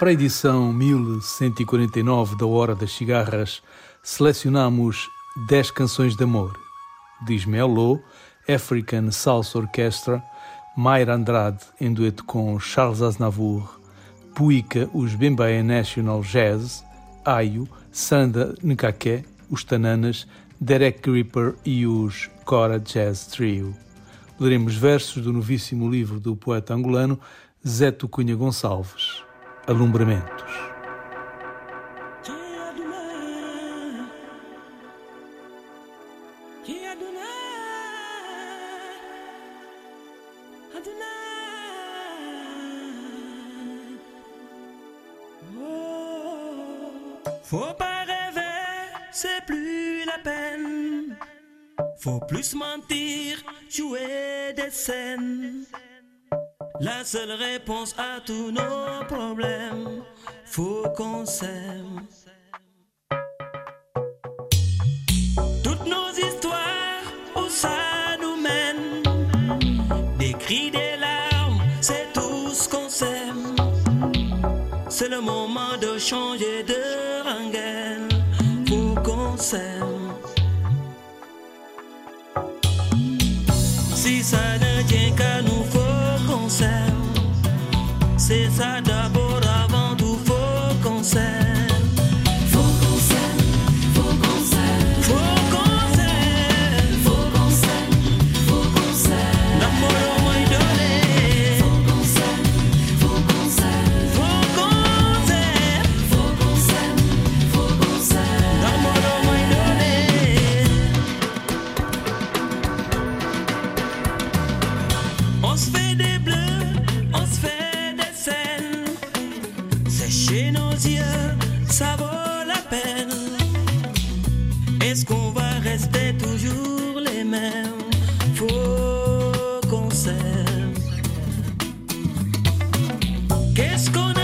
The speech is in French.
Para a edição 1149 da Hora das Cigarras, selecionamos 10 canções de amor. Diz Melo, African Salsa Orchestra, Mayra Andrade em dueto com Charles Aznavour, Puica, os Bembaia National Jazz, Ayo, Sanda Nkake, os Tananas, Derek Gripper e os Cora Jazz Trio. Leremos versos do novíssimo livro do poeta angolano Zé Cunha Gonçalves, Alumbramentos. Faut pas rêver, c'est plus la peine. Faut plus mentir, jouer des scènes. La seule réponse à tous nos problèmes, faut qu'on s'aime. Toutes nos histoires, où ça nous mène? Des cris, des larmes, c'est tout ce qu'on s'aime. C'est le moment de changer de rengaine, faut qu'on s'aime. Si ça ne tient qu'à nous. C'est ça d'abord, avant tout, faut qu'on s'aime. On se fait des bleus, Sécher nos yeux, ça vaut la peine. Est-ce qu'on va rester toujours les mêmes? Faut qu'on s'aime. Qu'est-ce qu'on